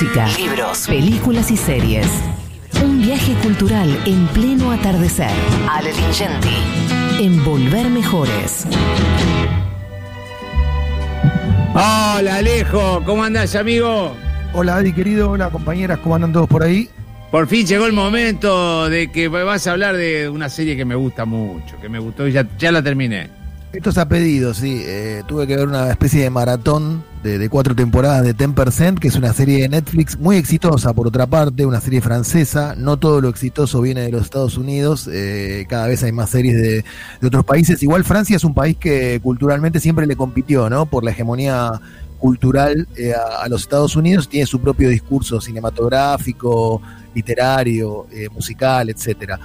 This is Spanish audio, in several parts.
música, libros, películas y series. Un viaje cultural en pleno atardecer. Ale Lingenti. En Volver Mejores. Hola Alejo, ¿cómo andás amigo? Hola Adi querido, hola compañeras, ¿cómo andan todos por ahí? Por fin llegó el momento de que vas a hablar de una serie que me gusta mucho, que me gustó y ya, ya la terminé. Esto se ha pedido, sí. Eh, tuve que ver una especie de maratón de, cuatro temporadas de 10%, que es una serie de Netflix muy exitosa, por otra parte, una serie francesa. No todo lo exitoso viene de los Estados Unidos, eh, cada vez hay más series de, otros países. Igual Francia es un país que culturalmente siempre le compitió, ¿no? Por la hegemonía cultural eh, a, los Estados Unidos, tiene su propio discurso cinematográfico, literario, musical, etcétera.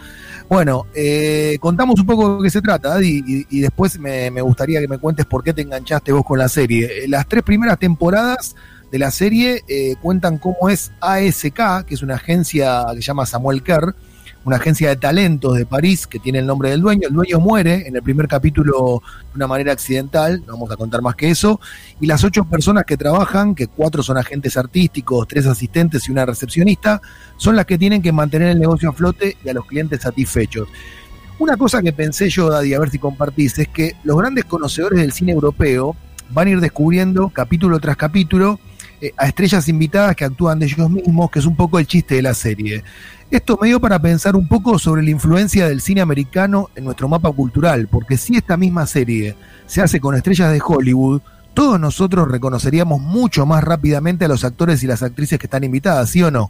Bueno, eh, contamos un poco de qué se trata, Adi, y, después me, gustaría que me cuentes por qué te enganchaste vos con la serie. Eh, las tres primeras temporadas de la serie eh, cuentan cómo es ASK, que es una agencia que se llama Samuel Kerr, una agencia de talentos de París que tiene el nombre del dueño. El dueño muere en el primer capítulo de una manera accidental, no vamos a contar más que eso. Y las ocho personas que trabajan, que cuatro son agentes artísticos, tres asistentes y una recepcionista, son las que tienen que mantener el negocio a flote y a los clientes satisfechos. Una cosa que pensé yo, Daddy, a ver si compartís, es que los grandes conocedores del cine europeo van a ir descubriendo capítulo tras capítulo eh, a estrellas invitadas que actúan de ellos mismos, que es un poco el chiste de la serie. Esto me dio para pensar un poco sobre la influencia del cine americano en nuestro mapa cultural, porque si esta misma serie se hace con estrellas de Hollywood, todos nosotros reconoceríamos mucho más rápidamente a los actores y las actrices que están invitadas, ¿sí o no?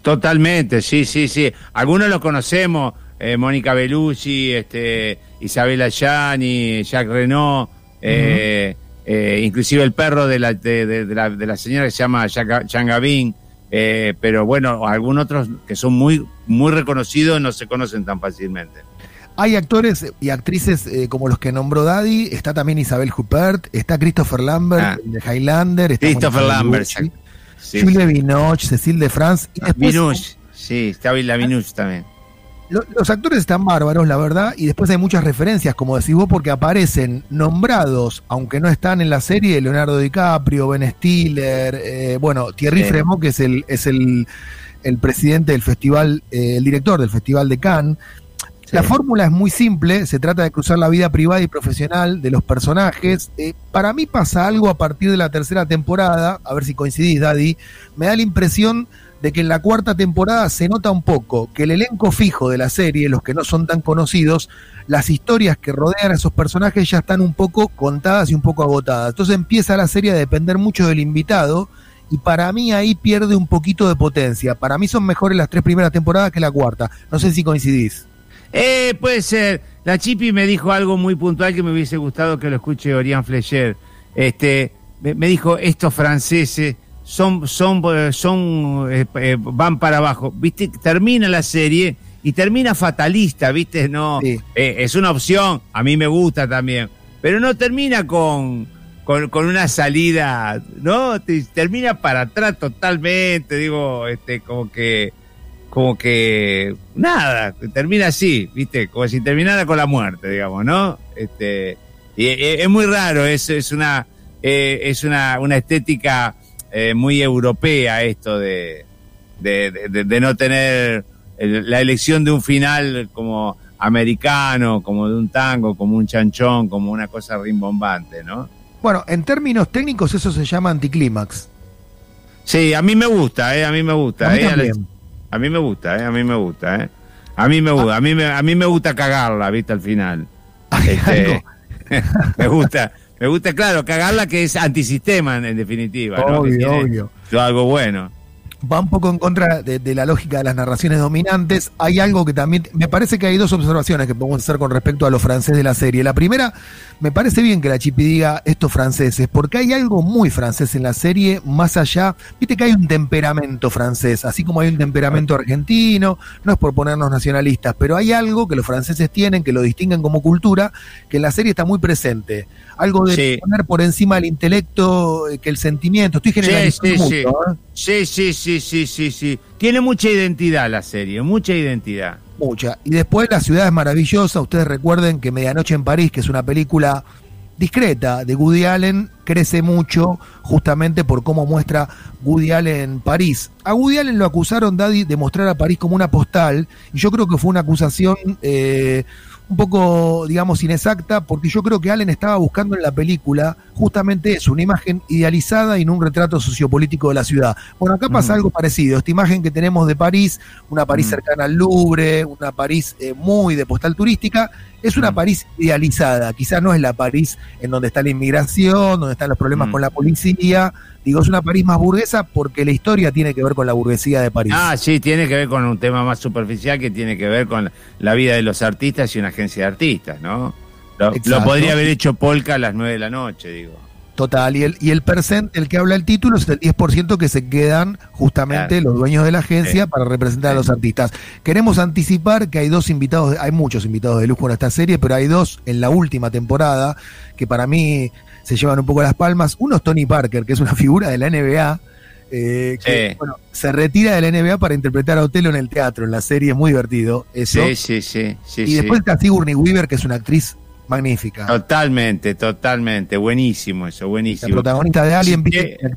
Totalmente, sí, sí, sí. Algunos los conocemos, eh, Mónica Bellucci, este, Isabela Gianni, Jacques Renault, eh, eh, inclusive el perro de la, de, la, de la señora que se llama Jean Gavin. Eh, pero bueno, algunos otros que son muy, muy reconocidos no se conocen tan fácilmente. Hay actores y actrices eh, como los que nombró Daddy, está también Isabel Huppert, está Christopher Lambert ah. de Highlander, está Christopher Lambert, sí, Julia Binoche, Cecil de France. Y después, sí, está la también los actores están bárbaros, la verdad, y después hay muchas referencias, como decís vos, porque aparecen nombrados, aunque no están en la serie, Leonardo DiCaprio, Ben Stiller, eh, bueno, Thierry Fremont, que es el, es el, presidente del festival, eh, el director del festival de Cannes. La fórmula es muy simple, se trata de cruzar la vida privada y profesional de los personajes. Eh, para mí pasa algo a partir de la tercera temporada, a ver si coincidís, Daddy, me da la impresión de que en la cuarta temporada se nota un poco que el elenco fijo de la serie, los que no son tan conocidos, las historias que rodean a esos personajes ya están un poco contadas y un poco agotadas. Entonces empieza la serie a depender mucho del invitado y para mí ahí pierde un poquito de potencia. Para mí son mejores las tres primeras temporadas que la cuarta. No sé si coincidís. Eh, puede ser. La Chipi me dijo algo muy puntual que me hubiese gustado que lo escuche Orián Flecher. Este, me dijo, estos franceses son, son, son, eh, eh, van para abajo. ¿Viste? Termina la serie y termina fatalista, ¿viste? No, eh, es una opción, a mí me gusta también, pero no termina con, con, con una salida, ¿no? termina para atrás totalmente, digo, este, como que, como que, nada, termina así, ¿viste? Como si terminara con la muerte, digamos, ¿no? Este, y, es muy raro, es, es una, es una, una estética eh, muy europea esto de, de, no tener la elección de un final como americano, como de un tango, como un chanchón, como una cosa rimbombante, ¿no? Bueno, en términos técnicos eso se llama anticlímax. Sí, a mí me gusta, eh, a mí me gusta. A mí, eh, a mí me gusta, eh, a mí me gusta, eh. A mí me gusta, a mí me, a mí me gusta cagarla, viste, al final. Este, me gusta, me gusta, claro, cagarla que es antisistema en, definitiva. Obvio, obvio. Algo bueno va un poco en contra de, la lógica de las narraciones dominantes. Hay algo que también, me parece que hay dos observaciones que podemos hacer con respecto a los franceses de la serie. La primera, me parece bien que la Chipi diga estos franceses, porque hay algo muy francés en la serie, más allá, viste que hay un temperamento francés, así como hay un temperamento argentino, no es por ponernos nacionalistas, pero hay algo que los franceses tienen, que lo distinguen como cultura, que en la serie está muy presente. Algo de poner por encima el intelecto eh, que el sentimiento. Estoy generalizando sí, sí, sí, sí, sí, sí, sí, Tiene mucha identidad la serie, mucha identidad. Mucha. Y después La ciudad es maravillosa. Ustedes recuerden que Medianoche en París, que es una película discreta de Woody Allen crece mucho justamente por cómo muestra Woody Allen en París. A Woody Allen lo acusaron, Daddy, de mostrar a París como una postal, y yo creo que fue una acusación eh, un poco, digamos, inexacta, porque yo creo que Allen estaba buscando en la película justamente eso, una imagen idealizada y no un retrato sociopolítico de la ciudad. Bueno, acá pasa algo parecido, esta imagen que tenemos de París, una París cercana al Louvre, una París eh, muy de postal turística, es una París idealizada, quizás no es la París en donde está la inmigración, donde están los problemas con la policía, digo, es una París más burguesa porque la historia tiene que ver con la burguesía de París. Ah, sí, tiene que ver con un tema más superficial que tiene que ver con la vida de los artistas y una agencia de artistas, ¿no? Lo, podría haber hecho Polka a las 9 de la noche, digo. Total, y el, y el percent, el que habla el título, es el 10% que se quedan justamente los dueños de la agencia para representar a los artistas. Queremos anticipar que hay dos invitados, hay muchos invitados de lujo en esta serie, pero hay dos en la última temporada que para mí se llevan un poco las palmas. Uno es Tony Parker, que es una figura de la NBA, eh, que bueno, se retira de la NBA para interpretar a Otelo en el teatro, en la serie, es muy divertido. Eso. Sí, sí, sí. sí y después está Sigourney Weaver, que es una actriz magnífica. Totalmente, totalmente, buenísimo eso, buenísimo. La protagonista de Alien, sí,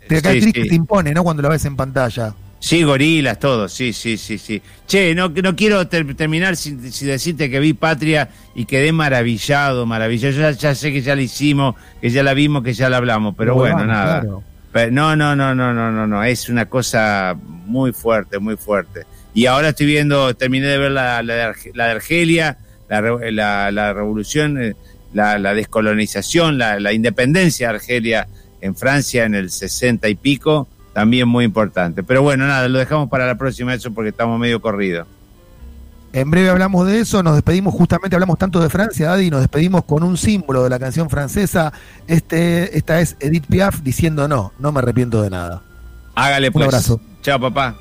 te, actriz que te impone, ¿no? Cuando la ves en pantalla. Sí, gorilas, todo, sí, sí, sí, sí. Che, no, no quiero terminar sin, decirte que vi Patria y quedé maravillado, maravillado. Yo ya, sé que ya la hicimos, que ya la vimos, que ya la hablamos, pero bueno, nada. no, no, no, no, no, no, no, es una cosa muy fuerte, muy fuerte. Y ahora estoy viendo, terminé de ver la, la, de, Argelia, la, la, revolución, eh, la, descolonización, la, independencia de Argelia en Francia en el sesenta y pico también muy importante. Pero bueno, nada, lo dejamos para la próxima eso porque estamos medio corridos. En breve hablamos de eso, nos despedimos justamente, hablamos tanto de Francia, Daddy, nos despedimos con un símbolo de la canción francesa. Este, esta es Edith Piaf diciendo no, no me arrepiento de nada. Hágale pues. Un abrazo. Chao, papá.